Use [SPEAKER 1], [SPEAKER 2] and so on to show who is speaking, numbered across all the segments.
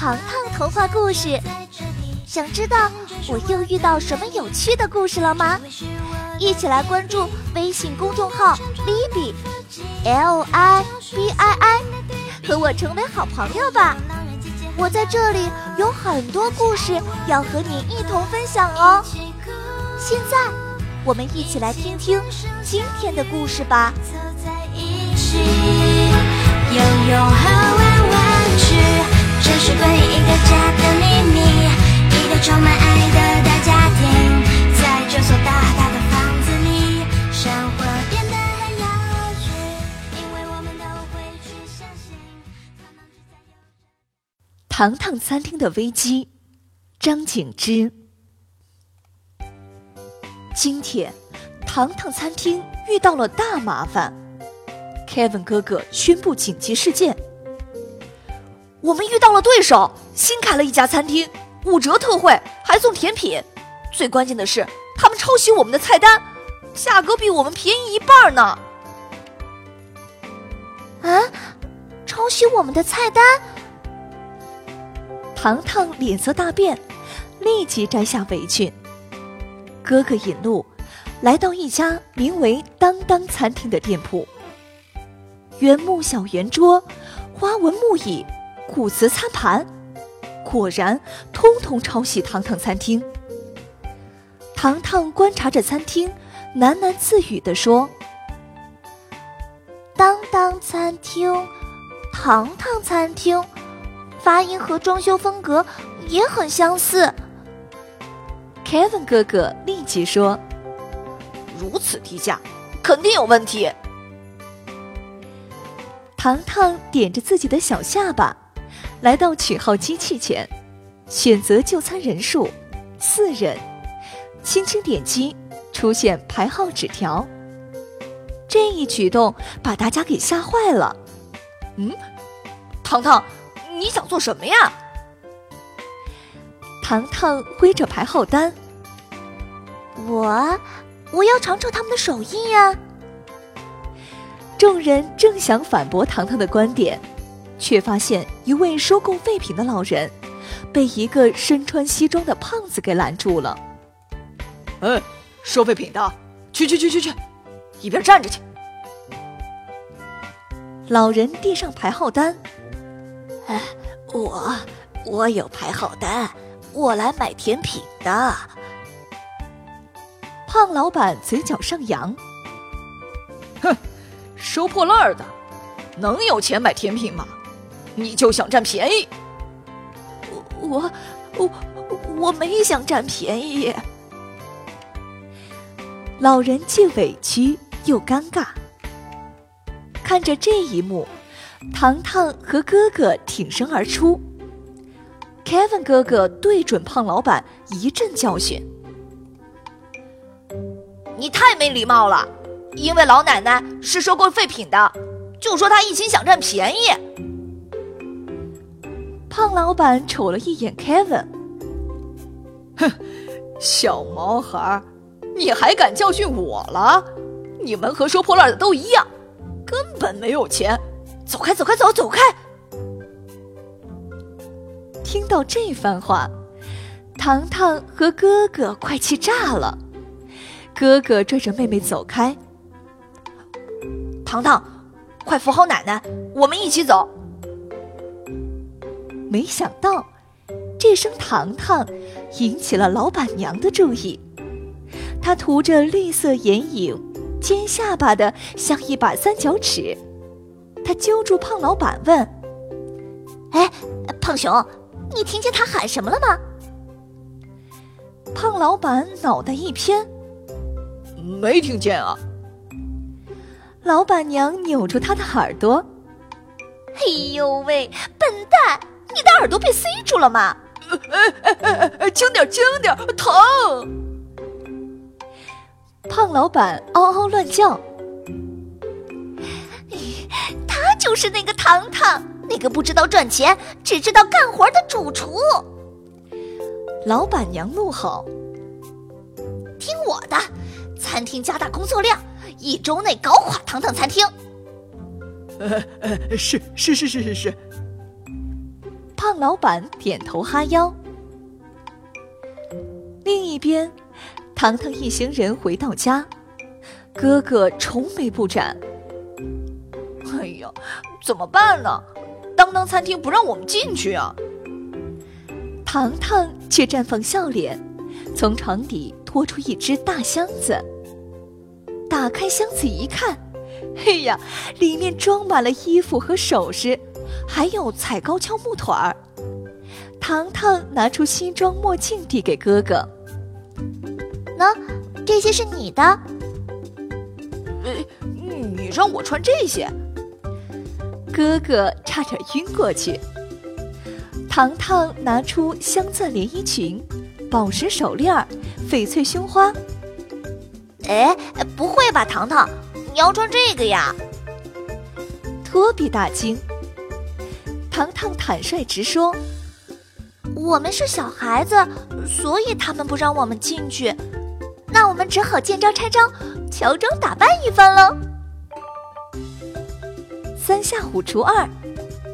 [SPEAKER 1] 糖糖童话故事。想知道我又遇到什么有趣的故事了吗？一起来关注微信公众号 Libi，L I B I I，和我成为好朋友吧。我在这里有很多故事要和你一同分享哦。现在，我们一起来听听今天的故事吧。游泳和，这是关于一个家的秘密，一个充满爱的大家庭，在这所大大的房子里，生活变得很有趣，因为我们都会去相信。糖糖餐厅的危机，张景之。今天，糖糖餐厅遇到了大麻烦。Kevin 哥哥宣布紧急事件。我们遇到了对手，新开了一家餐厅，五折特惠，还送甜品。最关键的是，他们抄袭我们的菜单，价格比我们便宜一半呢。啊，抄袭我们的菜单？糖糖脸色大变，立即摘下围裙。哥哥引路，来到一家名为“当当餐厅”的店铺。原木小圆桌，花纹木椅，古瓷餐盘，果然通通抄袭糖糖餐厅。糖糖观察着餐厅，喃喃自语地说：“当当餐厅，糖糖餐厅，发音和装修风格也很相似。”Kevin 哥哥立即说：“如此低价，肯定有问题。”糖糖点着自己的小下巴，来到取号机器前，选择就餐人数四人，轻轻点击，出现排号纸条。这一举动把大家给吓坏了。嗯，糖糖，你想做什么呀？糖糖挥着排号单，我我要尝尝他们的手艺呀。众人正想反驳糖糖的观点，却发现一位收购废品的老人被一个身穿西装的胖子给拦住了。
[SPEAKER 2] 哎，收废品的，去去去去去，一边站着去！
[SPEAKER 1] 老人递上排号单。哎，我我有排号单，我来买甜品的。胖老板嘴角上扬，
[SPEAKER 2] 哼。收破烂的，能有钱买甜品吗？你就想占便宜？
[SPEAKER 1] 我我我没想占便宜。老人既委屈又尴尬，看着这一幕，糖糖和哥哥挺身而出，Kevin 哥哥对准胖老板一阵教训：“
[SPEAKER 2] 你太没礼貌了！”因为老奶奶是收购废品的，就说她一心想占便宜。
[SPEAKER 1] 胖老板瞅了一眼 Kevin，
[SPEAKER 2] 哼，小毛孩，你还敢教训我了？你们和收破烂的都一样，根本没有钱。走开，走开，走，走开！
[SPEAKER 1] 听到这番话，糖糖和哥哥快气炸了。哥哥拽着妹妹走开。
[SPEAKER 2] 糖糖，快扶好奶奶，我们一起走。
[SPEAKER 1] 没想到，这声“糖糖”引起了老板娘的注意。她涂着绿色眼影，尖下巴的像一把三角尺。她揪住胖老板问：“哎，胖熊，你听见他喊什么了吗？”胖老板脑袋一偏：“
[SPEAKER 2] 没听见啊。”
[SPEAKER 1] 老板娘扭住他的耳朵，“哎呦喂，笨蛋，你的耳朵被塞住了吗？”“
[SPEAKER 2] 哎哎哎哎，轻点，轻点，疼！”
[SPEAKER 1] 胖老板嗷嗷乱叫。他就是那个糖糖，那个不知道赚钱，只知道干活的主厨。老板娘怒吼：“听我的，餐厅加大工作量。”一周内搞垮糖糖餐厅。
[SPEAKER 2] 呃呃，是是是是是是。
[SPEAKER 1] 胖老板点头哈腰。另一边，糖糖一行人回到家，哥哥愁眉不展。
[SPEAKER 3] 哎呀，怎么办呢？当当餐厅不让我们进去啊！
[SPEAKER 1] 糖糖却绽放笑脸，从床底拖出一只大箱子。打开箱子一看，嘿呀，里面装满了衣服和首饰，还有踩高跷木腿儿。糖糖拿出西装墨镜递给哥哥：“
[SPEAKER 4] 喏，这些是你的。”“
[SPEAKER 3] 呃，你让我穿这些？”
[SPEAKER 1] 哥哥差点晕过去。糖糖拿出镶钻连衣裙、宝石手链、翡翠胸花。
[SPEAKER 4] 哎，不会吧，糖糖，你要穿这个呀？
[SPEAKER 1] 托比大惊。糖糖坦率直说：“
[SPEAKER 4] 我们是小孩子，所以他们不让我们进去。那我们只好见招拆招，乔装打扮一番喽。”
[SPEAKER 1] 三下五除二，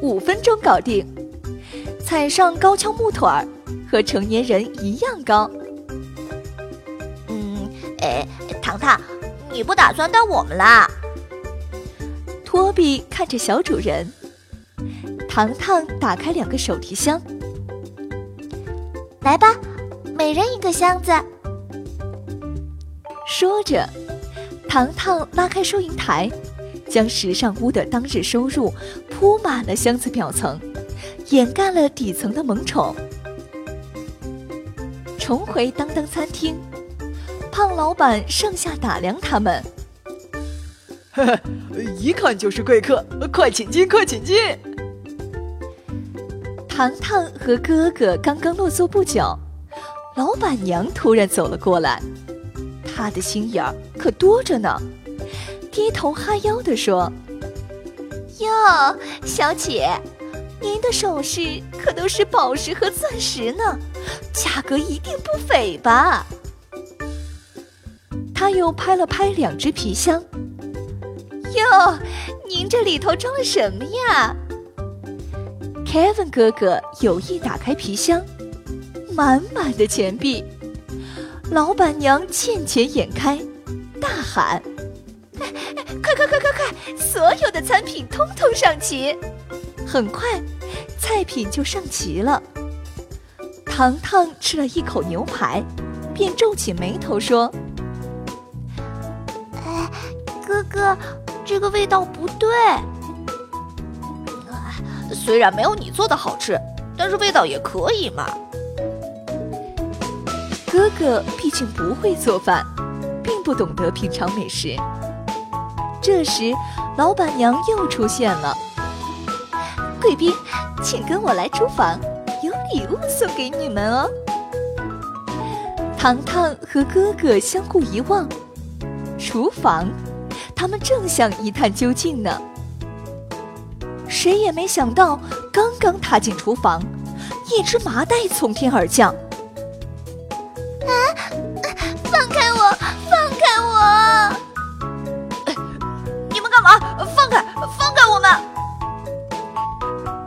[SPEAKER 1] 五分钟搞定。踩上高跷木腿儿，和成年人一样高。
[SPEAKER 4] 嗯，哎，糖糖，你不打算带我们啦？
[SPEAKER 1] 托比看着小主人。糖糖打开两个手提箱，
[SPEAKER 4] 来吧，每人一个箱子。
[SPEAKER 1] 说着，糖糖拉开收银台。将时尚屋的当日收入铺满了箱子表层，掩盖了底层的萌宠。重回当当餐厅，胖老板上下打量他们，
[SPEAKER 3] 呵呵，一看就是贵客，快请进，快请进。
[SPEAKER 1] 糖糖和哥哥刚刚落座不久，老板娘突然走了过来，她的心眼儿可多着呢。低头哈腰地说：“
[SPEAKER 4] 哟，小姐，您的首饰可都是宝石和钻石呢，价格一定不菲吧？”
[SPEAKER 1] 他又拍了拍两只皮箱，“
[SPEAKER 4] 哟，您这里头装了什么呀
[SPEAKER 1] ？”Kevin 哥哥有意打开皮箱，满满的钱币。老板娘见钱眼开，大喊。
[SPEAKER 4] 快快快快快！所有的餐品通通上齐。
[SPEAKER 1] 很快，菜品就上齐了。糖糖吃了一口牛排，便皱起眉头说：“
[SPEAKER 4] 哎，哥哥，这个味道不对。
[SPEAKER 3] 虽然没有你做的好吃，但是味道也可以嘛。”
[SPEAKER 1] 哥哥毕竟不会做饭，并不懂得品尝美食。这时，老板娘又出现了。
[SPEAKER 4] 贵宾，请跟我来厨房，有礼物送给你们哦。
[SPEAKER 1] 糖糖和哥哥相互一望，厨房，他们正想一探究竟呢。谁也没想到，刚刚踏进厨房，一只麻袋从天而降。
[SPEAKER 4] 啊！放开我！放开我！你们干嘛？放开！
[SPEAKER 1] 放开我们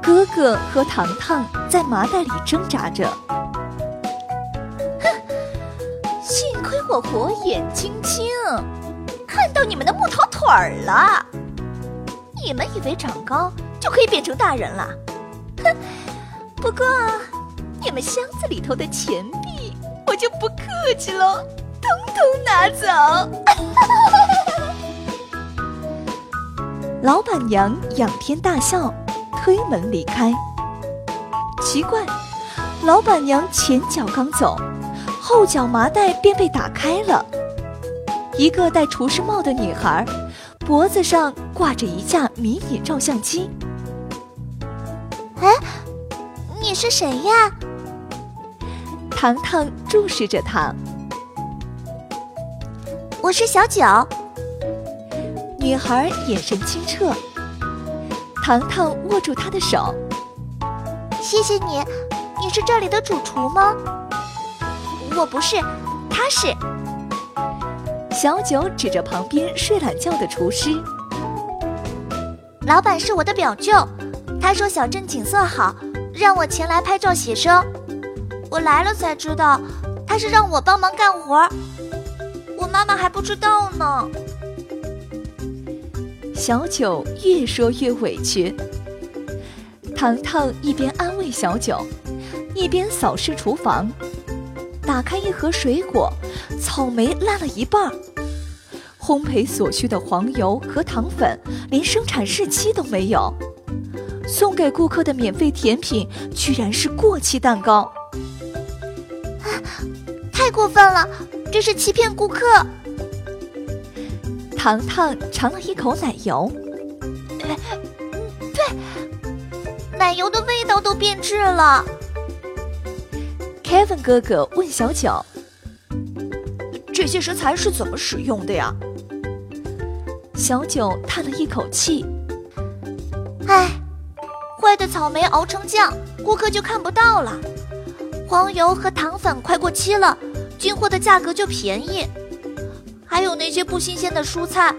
[SPEAKER 1] 哥哥和糖糖在麻袋里挣扎着。
[SPEAKER 4] 哼，幸亏我火眼金睛，看到你们的木头腿儿了。你们以为长高就可以变成大人了？哼！不过，你们箱子里头的钱币，我就不客气喽，统统拿走。
[SPEAKER 1] 老板娘仰天大笑。推门离开。奇怪，老板娘前脚刚走，后脚麻袋便被打开了。一个戴厨师帽的女孩，脖子上挂着一架迷你照相机。
[SPEAKER 4] 哎，你是谁呀？
[SPEAKER 1] 糖糖注视着他。
[SPEAKER 4] 我是小九。
[SPEAKER 1] 女孩眼神清澈。糖糖握住她的手，
[SPEAKER 4] 谢谢你。你是这里的主厨吗？我不是，他是。
[SPEAKER 1] 小九指着旁边睡懒觉的厨师。
[SPEAKER 4] 老板是我的表舅，他说小镇景色好，让我前来拍照写生。我来了才知道，他是让我帮忙干活。我妈妈还不知道呢。
[SPEAKER 1] 小九越说越委屈。糖糖一边安慰小九，一边扫视厨房，打开一盒水果，草莓烂了一半。烘焙所需的黄油和糖粉连生产日期都没有，送给顾客的免费甜品居然是过期蛋糕，
[SPEAKER 4] 太过分了！这是欺骗顾客。
[SPEAKER 1] 糖糖尝了一口奶油，
[SPEAKER 4] 对，奶油的味道都变质了。
[SPEAKER 1] Kevin 哥哥问小九：“
[SPEAKER 3] 这些食材是怎么使用的呀？”
[SPEAKER 1] 小九叹了一口气：“
[SPEAKER 4] 唉，坏的草莓熬成酱，顾客就看不到了；黄油和糖粉快过期了，进货的价格就便宜；还有那些不新鲜的蔬菜，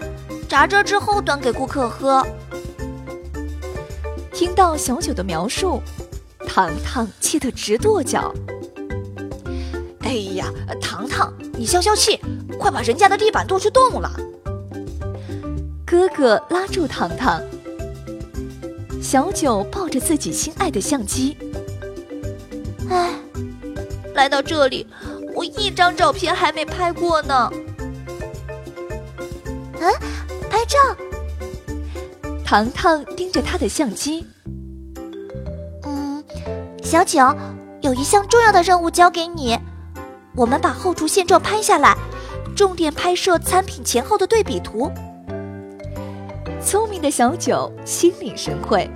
[SPEAKER 4] 炸着之后端给顾客喝。”
[SPEAKER 1] 听到小九的描述，糖糖气得直跺脚：“
[SPEAKER 3] 哎呀，糖糖，你消消气，快把人家的地板跺出洞了！”
[SPEAKER 1] 哥哥拉住糖糖，小九抱着自己心爱的相机。
[SPEAKER 4] 唉，来到这里，我一张照片还没拍过呢。嗯，拍照。
[SPEAKER 1] 糖糖盯着他的相机。
[SPEAKER 4] 嗯，小九，有一项重要的任务交给你，我们把后厨现状拍下来，重点拍摄餐品前后的对比图。
[SPEAKER 1] 聪明的小九心领神会，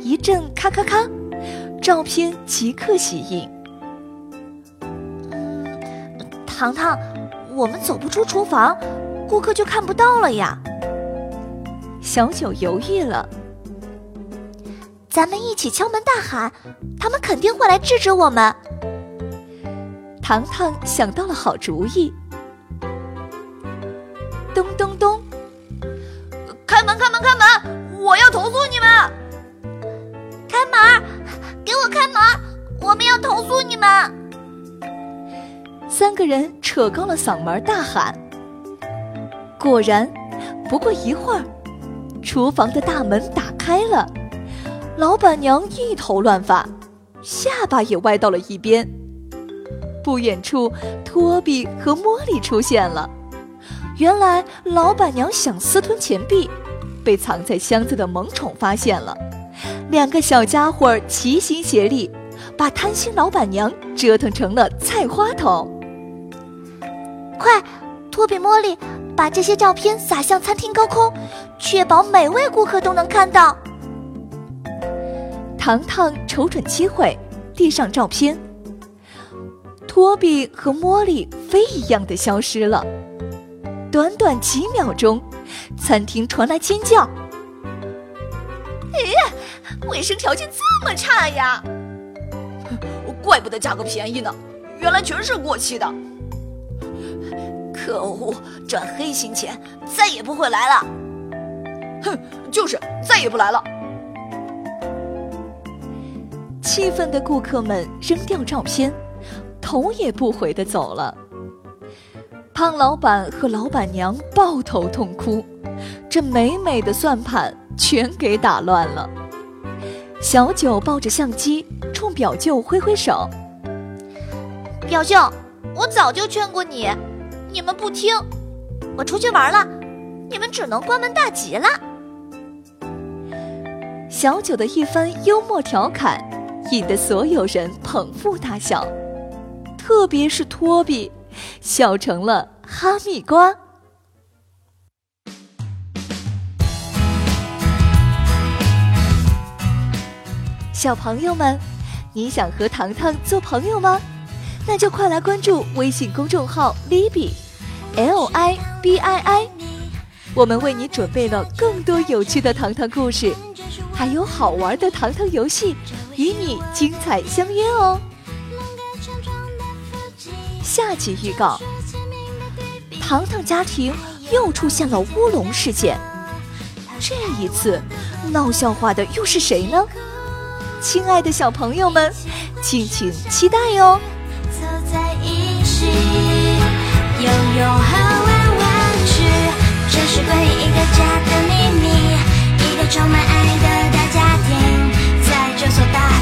[SPEAKER 1] 一阵咔咔咔，照片即刻洗印。
[SPEAKER 4] 糖糖，我们走不出厨房，顾客就看不到了呀。
[SPEAKER 1] 小九犹豫了。
[SPEAKER 4] 咱们一起敲门大喊，他们肯定会来制止我们。
[SPEAKER 1] 糖糖想到了好主意。
[SPEAKER 3] 开门！我要投诉你们！
[SPEAKER 4] 开门！给我开门！我们要投诉你们！
[SPEAKER 1] 三个人扯高了嗓门大喊。果然，不过一会儿，厨房的大门打开了，老板娘一头乱发，下巴也歪到了一边。不远处，托比和茉莉出现了。原来，老板娘想私吞钱币。被藏在箱子的萌宠发现了，两个小家伙齐心协力，把贪心老板娘折腾成了菜花头。
[SPEAKER 4] 快，托比、茉莉，把这些照片撒向餐厅高空，确保每位顾客都能看到。
[SPEAKER 1] 糖糖瞅准机会，递上照片。托比和茉莉飞一样的消失了，短短几秒钟。餐厅传来尖叫！
[SPEAKER 3] 咦，卫生条件这么差呀！怪不得价格便宜呢，原来全是过期的。可恶，赚黑心钱，再也不会来了。哼，就是再也不来了。
[SPEAKER 1] 气愤的顾客们扔掉照片，头也不回的走了。胖老板和老板娘抱头痛哭，这美美的算盘全给打乱了。小九抱着相机冲表舅挥挥手：“
[SPEAKER 4] 表舅，我早就劝过你，你们不听，我出去玩了，你们只能关门大吉了。”
[SPEAKER 1] 小九的一番幽默调侃，引得所有人捧腹大笑，特别是托比。笑成了哈密瓜。小朋友们，你想和糖糖做朋友吗？那就快来关注微信公众号 “Libi”，L I B I I，我们为你准备了更多有趣的糖糖故事，还有好玩的糖糖游戏，与你精彩相约哦。下集预告：糖糖家庭又出现了乌龙事件，这一次闹笑话的又是谁呢？亲爱的小朋友们，敬请期待哟！
[SPEAKER 5] 凑在一起，游泳和玩玩具，这是关于一个家的秘密，一个充满爱的大家庭，在这所大。